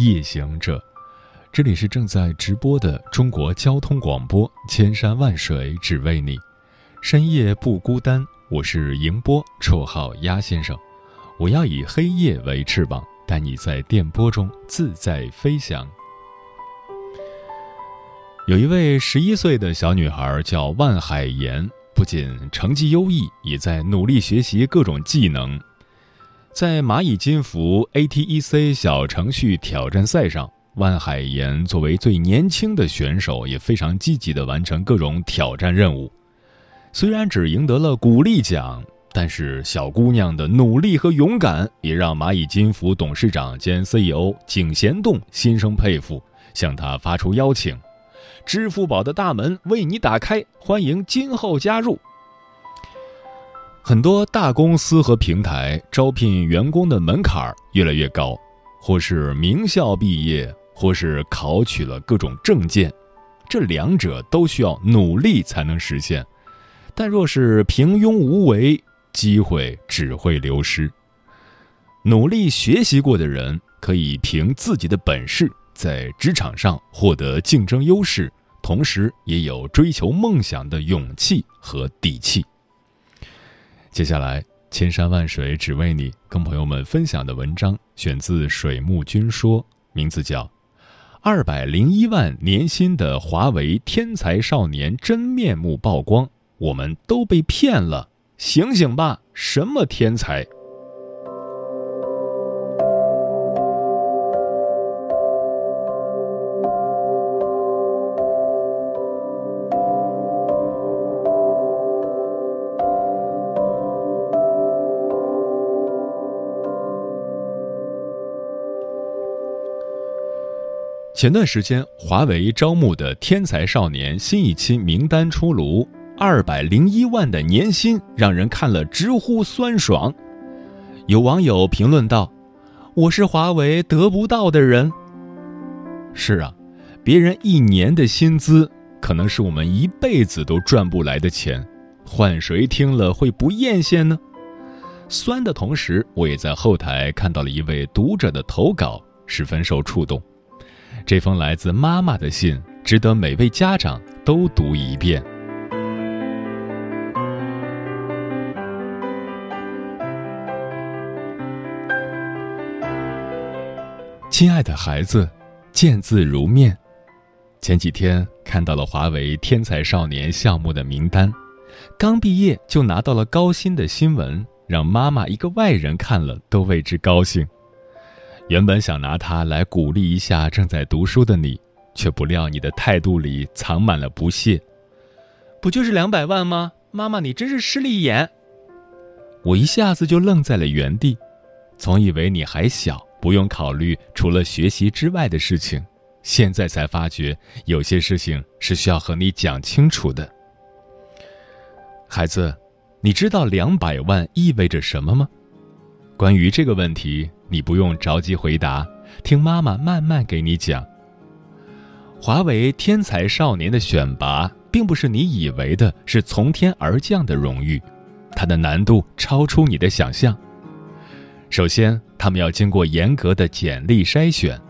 夜行者，这里是正在直播的中国交通广播，千山万水只为你，深夜不孤单。我是迎波，绰号鸭先生。我要以黑夜为翅膀，带你在电波中自在飞翔。有一位十一岁的小女孩叫万海岩，不仅成绩优异，也在努力学习各种技能。在蚂蚁金服 ATEC 小程序挑战赛上，万海岩作为最年轻的选手，也非常积极地完成各种挑战任务。虽然只赢得了鼓励奖，但是小姑娘的努力和勇敢也让蚂蚁金服董事长兼 CEO 井贤栋心生佩服，向她发出邀请：“支付宝的大门为你打开，欢迎今后加入。”很多大公司和平台招聘员工的门槛越来越高，或是名校毕业，或是考取了各种证件，这两者都需要努力才能实现。但若是平庸无为，机会只会流失。努力学习过的人，可以凭自己的本事在职场上获得竞争优势，同时也有追求梦想的勇气和底气。接下来，千山万水只为你，跟朋友们分享的文章选自水木君说，名字叫《二百零一万年薪的华为天才少年真面目曝光》，我们都被骗了，醒醒吧！什么天才？前段时间，华为招募的天才少年新一期名单出炉，二百零一万的年薪让人看了直呼酸爽。有网友评论道：“我是华为得不到的人。”是啊，别人一年的薪资可能是我们一辈子都赚不来的钱，换谁听了会不艳羡呢？酸的同时，我也在后台看到了一位读者的投稿，十分受触动。这封来自妈妈的信，值得每位家长都读一遍。亲爱的孩子，见字如面。前几天看到了华为天才少年项目的名单，刚毕业就拿到了高薪的新闻，让妈妈一个外人看了都为之高兴。原本想拿它来鼓励一下正在读书的你，却不料你的态度里藏满了不屑。不就是两百万吗？妈妈，你真是势利眼。我一下子就愣在了原地，总以为你还小，不用考虑除了学习之外的事情，现在才发觉有些事情是需要和你讲清楚的。孩子，你知道两百万意味着什么吗？关于这个问题。你不用着急回答，听妈妈慢慢给你讲。华为天才少年的选拔，并不是你以为的是从天而降的荣誉，它的难度超出你的想象。首先，他们要经过严格的简历筛选。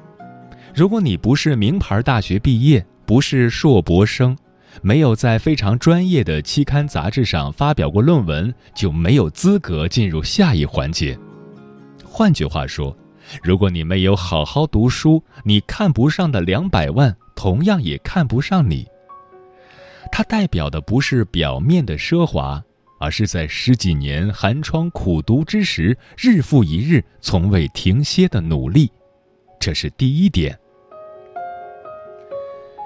如果你不是名牌大学毕业，不是硕博生，没有在非常专业的期刊杂志上发表过论文，就没有资格进入下一环节。换句话说，如果你没有好好读书，你看不上的两百万同样也看不上你。它代表的不是表面的奢华，而是在十几年寒窗苦读之时，日复一日从未停歇的努力。这是第一点。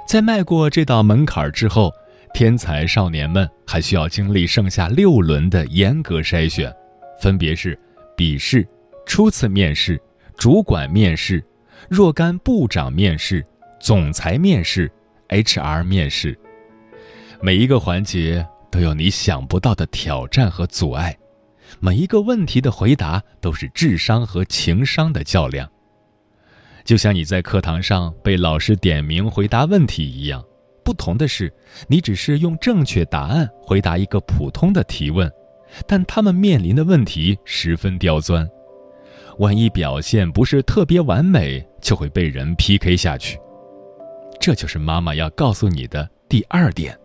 在迈过这道门槛之后，天才少年们还需要经历剩下六轮的严格筛选，分别是笔试。初次面试、主管面试、若干部长面试、总裁面试、HR 面试，每一个环节都有你想不到的挑战和阻碍，每一个问题的回答都是智商和情商的较量。就像你在课堂上被老师点名回答问题一样，不同的是，你只是用正确答案回答一个普通的提问，但他们面临的问题十分刁钻。万一表现不是特别完美，就会被人 PK 下去。这就是妈妈要告诉你的第二点。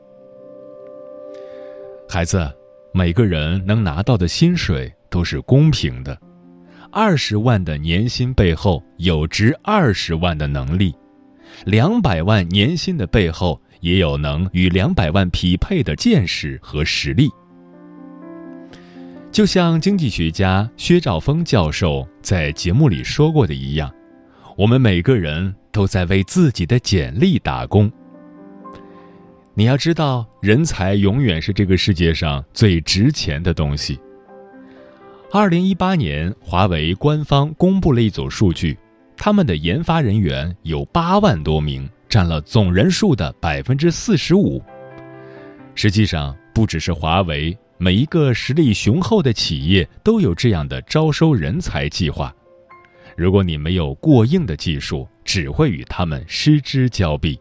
孩子，每个人能拿到的薪水都是公平的。二十万的年薪背后有值二十万的能力，两百万年薪的背后也有能与两百万匹配的见识和实力。就像经济学家薛兆丰教授在节目里说过的一样，我们每个人都在为自己的简历打工。你要知道，人才永远是这个世界上最值钱的东西。二零一八年，华为官方公布了一组数据，他们的研发人员有八万多名，占了总人数的百分之四十五。实际上，不只是华为。每一个实力雄厚的企业都有这样的招收人才计划。如果你没有过硬的技术，只会与他们失之交臂。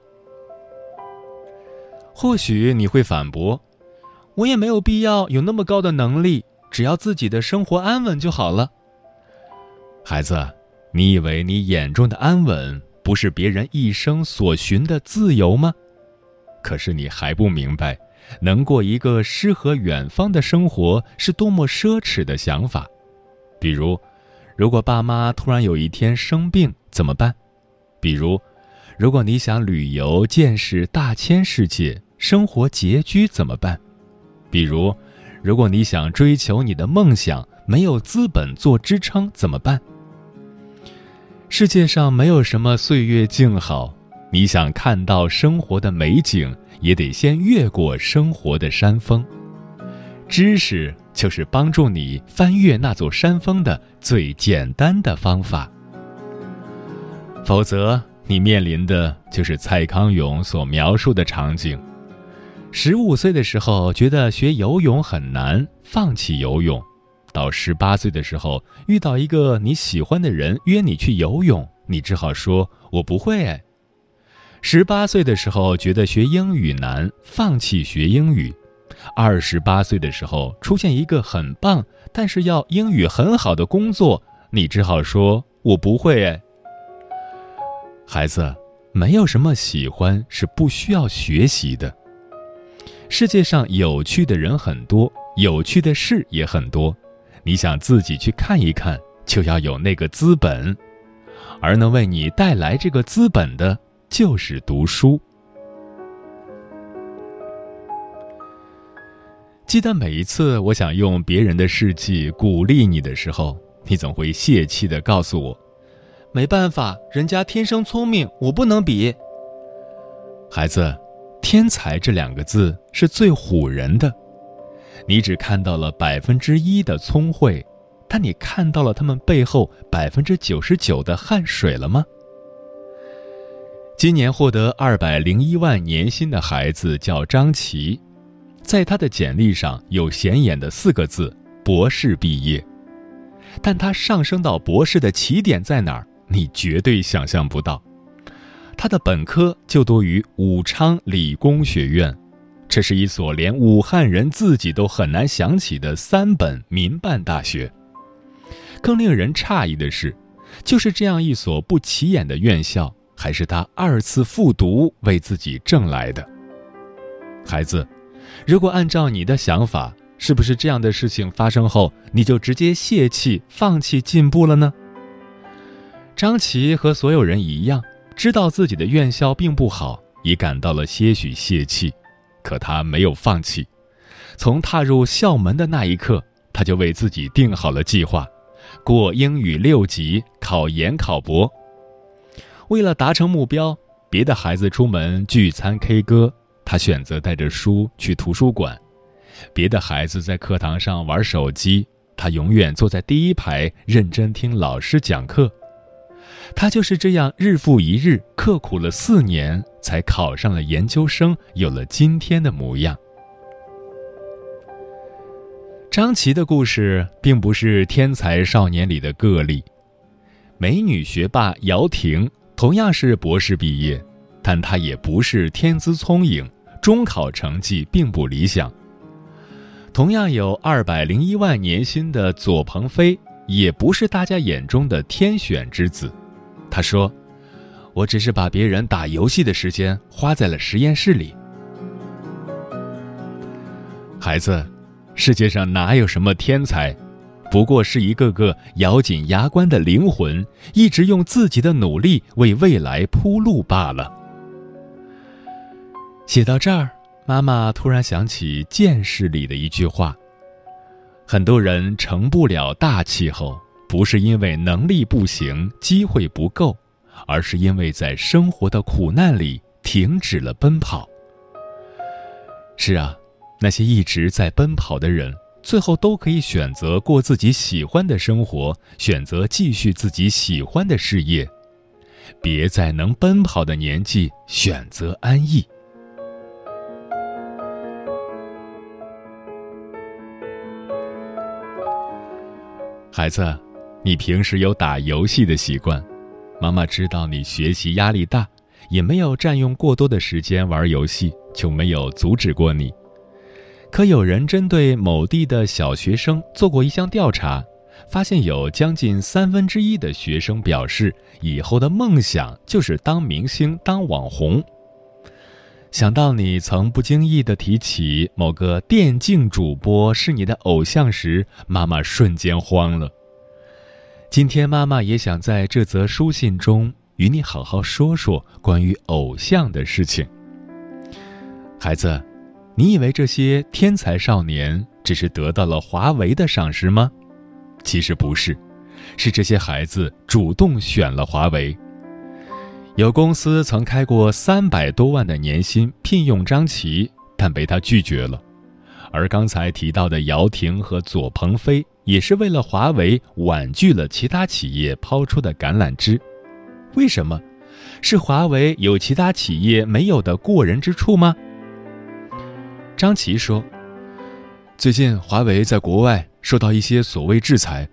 或许你会反驳：“我也没有必要有那么高的能力，只要自己的生活安稳就好了。”孩子，你以为你眼中的安稳不是别人一生所寻的自由吗？可是你还不明白。能过一个诗和远方的生活是多么奢侈的想法，比如，如果爸妈突然有一天生病怎么办？比如，如果你想旅游见识大千世界，生活拮据怎么办？比如，如果你想追求你的梦想，没有资本做支撑怎么办？世界上没有什么岁月静好，你想看到生活的美景。也得先越过生活的山峰，知识就是帮助你翻越那座山峰的最简单的方法。否则，你面临的就是蔡康永所描述的场景：十五岁的时候觉得学游泳很难，放弃游泳；到十八岁的时候遇到一个你喜欢的人约你去游泳，你只好说“我不会”。十八岁的时候觉得学英语难，放弃学英语；二十八岁的时候出现一个很棒，但是要英语很好的工作，你只好说“我不会”。孩子，没有什么喜欢是不需要学习的。世界上有趣的人很多，有趣的事也很多，你想自己去看一看，就要有那个资本，而能为你带来这个资本的。就是读书。记得每一次我想用别人的事迹鼓励你的时候，你总会泄气的告诉我：“没办法，人家天生聪明，我不能比。”孩子，天才这两个字是最唬人的。你只看到了百分之一的聪慧，但你看到了他们背后百分之九十九的汗水了吗？今年获得二百零一万年薪的孩子叫张琪，在他的简历上有显眼的四个字“博士毕业”，但他上升到博士的起点在哪儿？你绝对想象不到。他的本科就读于武昌理工学院，这是一所连武汉人自己都很难想起的三本民办大学。更令人诧异的是，就是这样一所不起眼的院校。还是他二次复读为自己挣来的。孩子，如果按照你的想法，是不是这样的事情发生后，你就直接泄气、放弃进步了呢？张琪和所有人一样，知道自己的院校并不好，也感到了些许泄气，可他没有放弃。从踏入校门的那一刻，他就为自己定好了计划：过英语六级，考研考博。为了达成目标，别的孩子出门聚餐 K 歌，他选择带着书去图书馆；别的孩子在课堂上玩手机，他永远坐在第一排认真听老师讲课。他就是这样日复一日刻苦了四年，才考上了研究生，有了今天的模样。张琪的故事并不是天才少年里的个例，美女学霸姚婷同样是博士毕业，但他也不是天资聪颖，中考成绩并不理想。同样有二百零一万年薪的左鹏飞，也不是大家眼中的天选之子。他说：“我只是把别人打游戏的时间花在了实验室里。”孩子。世界上哪有什么天才，不过是一个个咬紧牙关的灵魂，一直用自己的努力为未来铺路罢了。写到这儿，妈妈突然想起《见识》里的一句话：“很多人成不了大气候，不是因为能力不行、机会不够，而是因为在生活的苦难里停止了奔跑。”是啊。那些一直在奔跑的人，最后都可以选择过自己喜欢的生活，选择继续自己喜欢的事业。别在能奔跑的年纪选择安逸。孩子，你平时有打游戏的习惯，妈妈知道你学习压力大，也没有占用过多的时间玩游戏，就没有阻止过你。可有人针对某地的小学生做过一项调查，发现有将近三分之一的学生表示，以后的梦想就是当明星、当网红。想到你曾不经意的提起某个电竞主播是你的偶像时，妈妈瞬间慌了。今天妈妈也想在这则书信中与你好好说说关于偶像的事情，孩子。你以为这些天才少年只是得到了华为的赏识吗？其实不是，是这些孩子主动选了华为。有公司曾开过三百多万的年薪聘用张琪，但被他拒绝了。而刚才提到的姚婷和左鹏飞，也是为了华为婉拒了其他企业抛出的橄榄枝。为什么？是华为有其他企业没有的过人之处吗？张琪说：“最近华为在国外受到一些所谓制裁，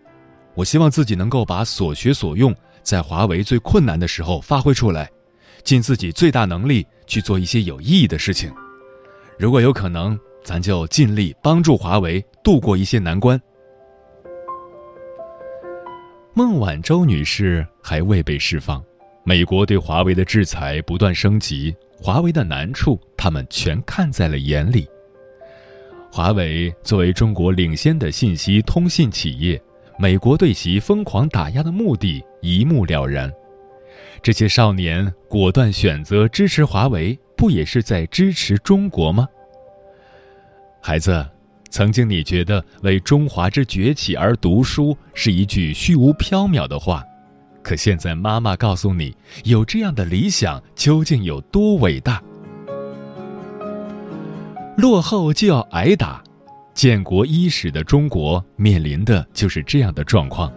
我希望自己能够把所学所用，在华为最困难的时候发挥出来，尽自己最大能力去做一些有意义的事情。如果有可能，咱就尽力帮助华为度过一些难关。”孟晚舟女士还未被释放，美国对华为的制裁不断升级，华为的难处他们全看在了眼里。华为作为中国领先的信息通信企业，美国对其疯狂打压的目的一目了然。这些少年果断选择支持华为，不也是在支持中国吗？孩子，曾经你觉得为中华之崛起而读书是一句虚无缥缈的话，可现在妈妈告诉你，有这样的理想究竟有多伟大？落后就要挨打，建国伊始的中国面临的就是这样的状况，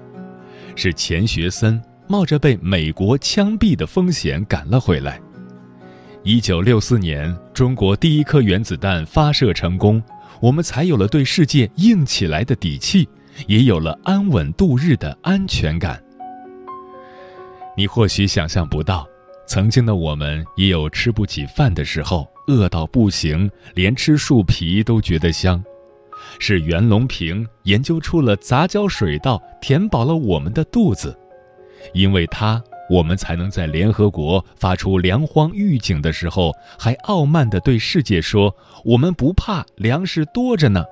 是钱学森冒着被美国枪毙的风险赶了回来。一九六四年，中国第一颗原子弹发射成功，我们才有了对世界硬起来的底气，也有了安稳度日的安全感。你或许想象不到，曾经的我们也有吃不起饭的时候。饿到不行，连吃树皮都觉得香，是袁隆平研究出了杂交水稻，填饱了我们的肚子，因为他，我们才能在联合国发出粮荒预警的时候，还傲慢地对世界说：“我们不怕，粮食多着呢。”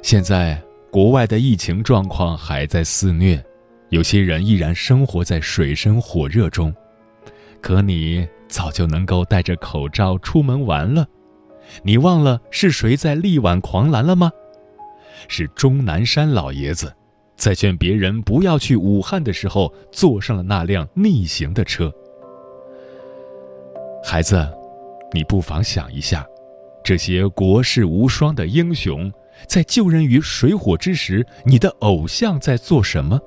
现在，国外的疫情状况还在肆虐，有些人依然生活在水深火热中，可你。早就能够戴着口罩出门玩了，你忘了是谁在力挽狂澜了吗？是钟南山老爷子，在劝别人不要去武汉的时候，坐上了那辆逆行的车。孩子，你不妨想一下，这些国士无双的英雄，在救人于水火之时，你的偶像在做什么？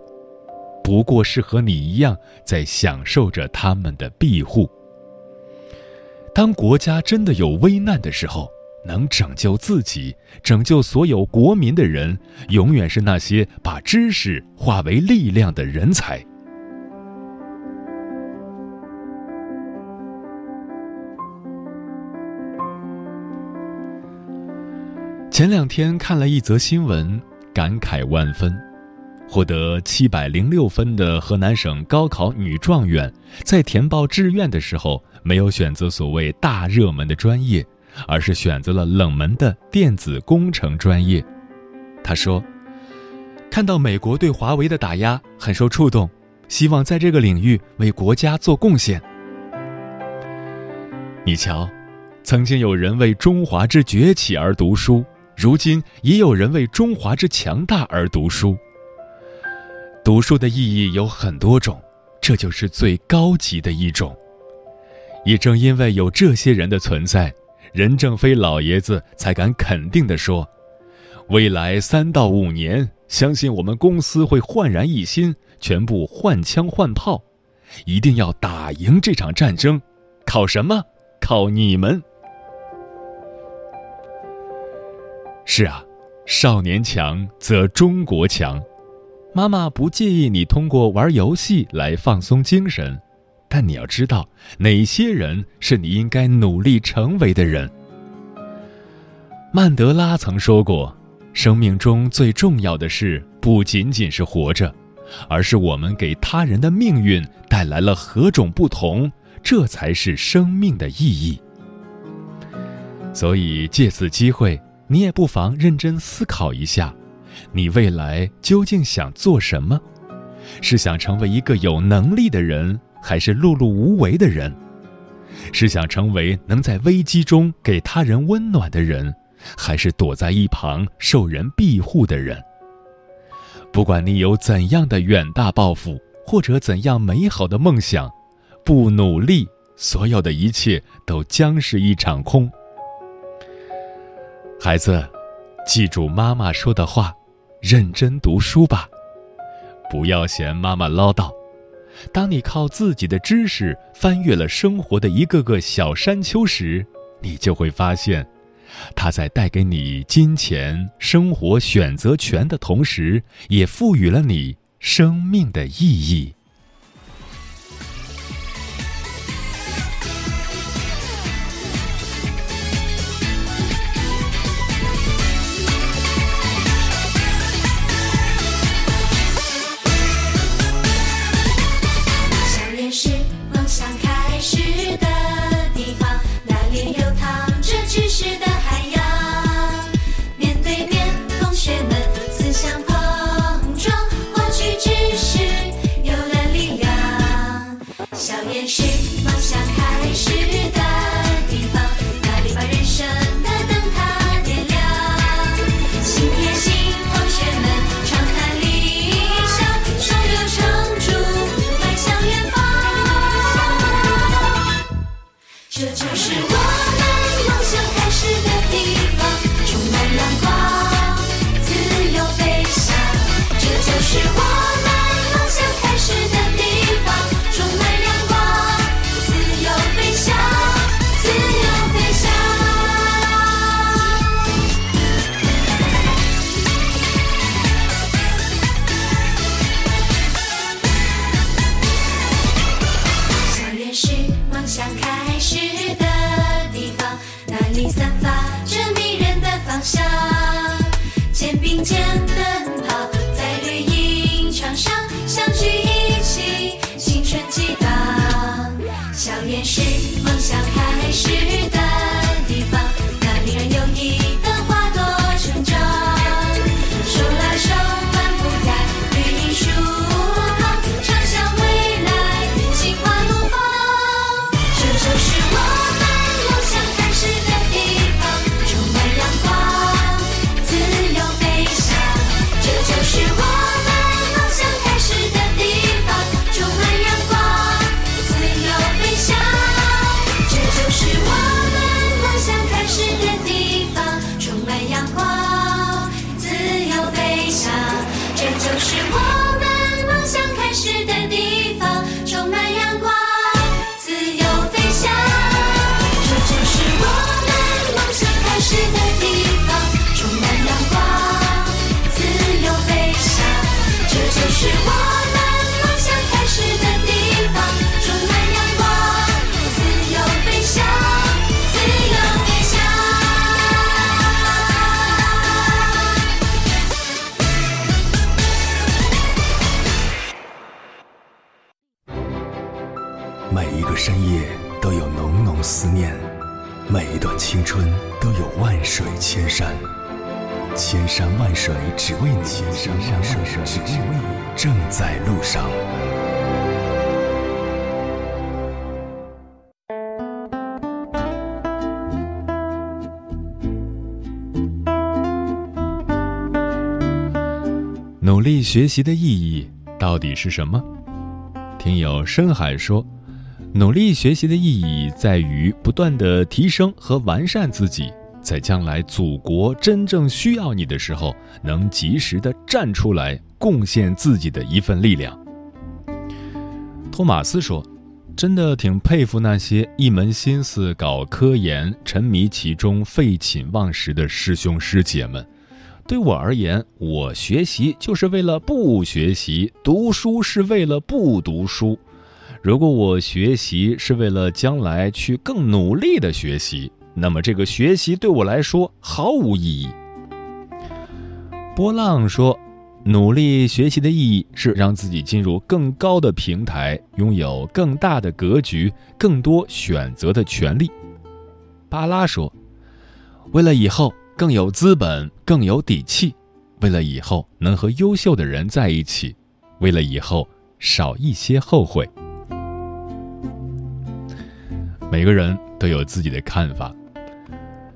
不过是和你一样在享受着他们的庇护。当国家真的有危难的时候，能拯救自己、拯救所有国民的人，永远是那些把知识化为力量的人才。前两天看了一则新闻，感慨万分。获得七百零六分的河南省高考女状元，在填报志愿的时候，没有选择所谓大热门的专业，而是选择了冷门的电子工程专业。他说：“看到美国对华为的打压，很受触动，希望在这个领域为国家做贡献。”你瞧，曾经有人为中华之崛起而读书。如今也有人为中华之强大而读书。读书的意义有很多种，这就是最高级的一种。也正因为有这些人的存在，任正非老爷子才敢肯定地说：“未来三到五年，相信我们公司会焕然一新，全部换枪换炮，一定要打赢这场战争。靠什么？靠你们！”是啊，少年强则中国强。妈妈不介意你通过玩游戏来放松精神，但你要知道哪些人是你应该努力成为的人。曼德拉曾说过：“生命中最重要的事不仅仅是活着，而是我们给他人的命运带来了何种不同，这才是生命的意义。”所以借此机会。你也不妨认真思考一下，你未来究竟想做什么？是想成为一个有能力的人，还是碌碌无为的人？是想成为能在危机中给他人温暖的人，还是躲在一旁受人庇护的人？不管你有怎样的远大抱负，或者怎样美好的梦想，不努力，所有的一切都将是一场空。孩子，记住妈妈说的话，认真读书吧，不要嫌妈妈唠叨。当你靠自己的知识翻越了生活的一个个小山丘时，你就会发现，它在带给你金钱、生活选择权的同时，也赋予了你生命的意义。梦想开始的水千山，千山万水只为你，千山万水只为你，正在路上。努力学习的意义到底是什么？听友深海说，努力学习的意义在于不断的提升和完善自己，在将来祖国真正需要你的时候，能及时的站出来，贡献自己的一份力量。托马斯说，真的挺佩服那些一门心思搞科研、沉迷其中、废寝忘食的师兄师姐们。对我而言，我学习就是为了不学习，读书是为了不读书。如果我学习是为了将来去更努力的学习，那么这个学习对我来说毫无意义。波浪说，努力学习的意义是让自己进入更高的平台，拥有更大的格局，更多选择的权利。巴拉说，为了以后。更有资本，更有底气，为了以后能和优秀的人在一起，为了以后少一些后悔。每个人都有自己的看法。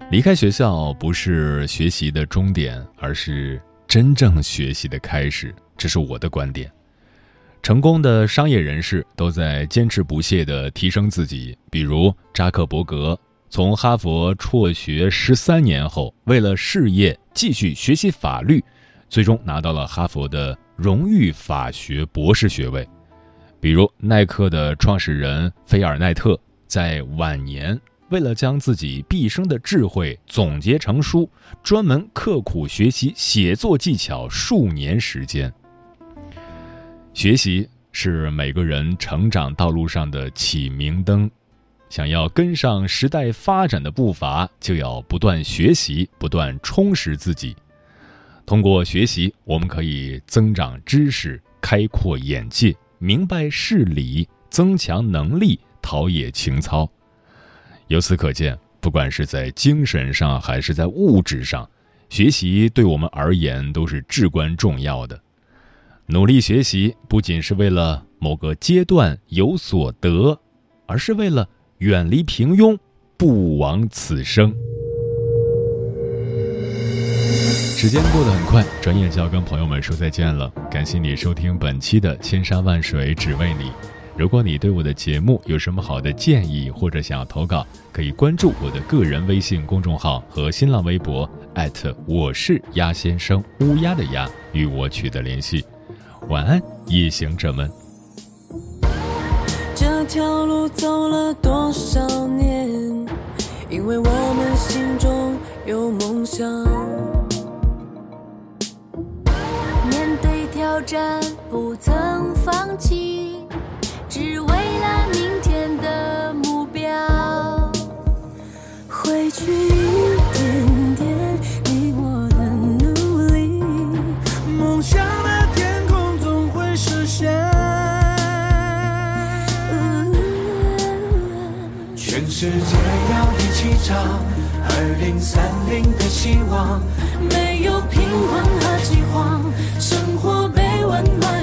离开学校不是学习的终点，而是真正学习的开始。这是我的观点。成功的商业人士都在坚持不懈地提升自己，比如扎克伯格。从哈佛辍学十三年后，为了事业继续学习法律，最终拿到了哈佛的荣誉法学博士学位。比如耐克的创始人菲尔奈特，在晚年为了将自己毕生的智慧总结成书，专门刻苦学习写作技巧数年时间。学习是每个人成长道路上的启明灯。想要跟上时代发展的步伐，就要不断学习，不断充实自己。通过学习，我们可以增长知识、开阔眼界、明白事理、增强能力、陶冶情操。由此可见，不管是在精神上还是在物质上，学习对我们而言都是至关重要的。努力学习，不仅是为了某个阶段有所得，而是为了。远离平庸，不枉此生。时间过得很快，转眼就要跟朋友们说再见了。感谢你收听本期的《千山万水只为你》。如果你对我的节目有什么好的建议，或者想要投稿，可以关注我的个人微信公众号和新浪微博，艾特我是鸭先生，乌鸦的鸭，与我取得联系。晚安，夜行者们。这条路走了多少年？因为我们心中有梦想。面对挑战不曾放弃，只为了明天的目标。回去一点点，你我的努力，梦想的天空总会实现。全世界要一起唱，二零三零的希望，没有贫困和饥荒，生活被温暖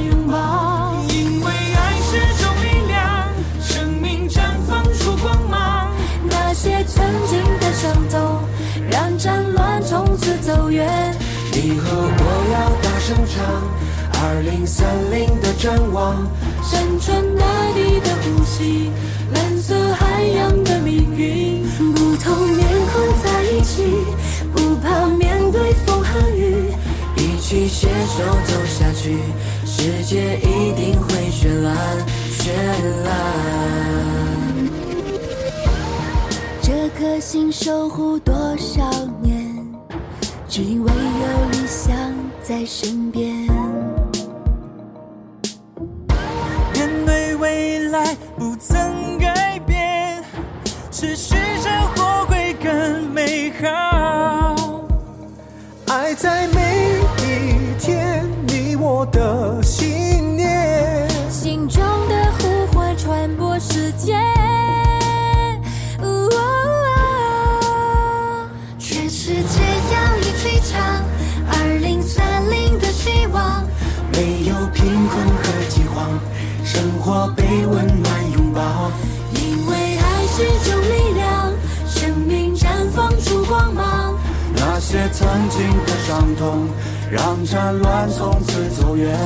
从此走远。你和我要大声唱，二零三零的展望，山川大地的呼吸。蓝色海洋的命运，不同面孔在一起，不怕面对风和雨，一起携手走下去，世界一定会绚烂绚烂。这颗心守护多少年，只因为有理想在身边。面对未来，不曾改变。持续生活会更美好。爱在每一天，你我的信念。心中的呼唤传播世界。以温暖拥抱。因为爱是种力量，生命绽放出光芒。那些曾经的伤痛，让战乱从此走远。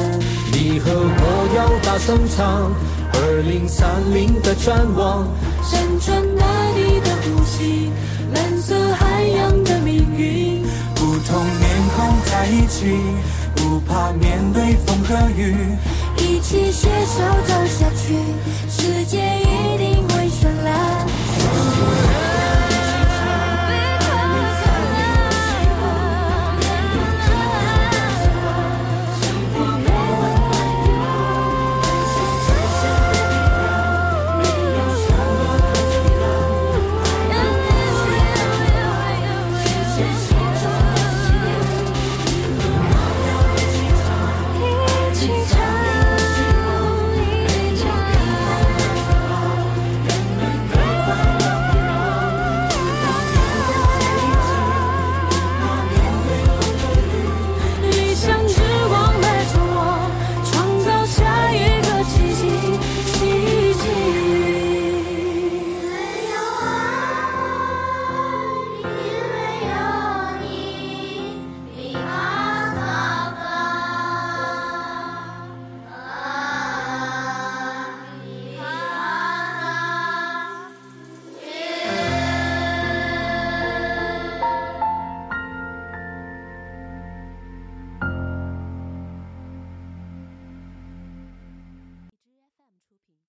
你和我要大声唱，二零三零的展望。山川大地的呼吸，蓝色海洋的命运。不同面孔在一起，不怕面对风和雨。一起携手走下去，世界一定会绚烂。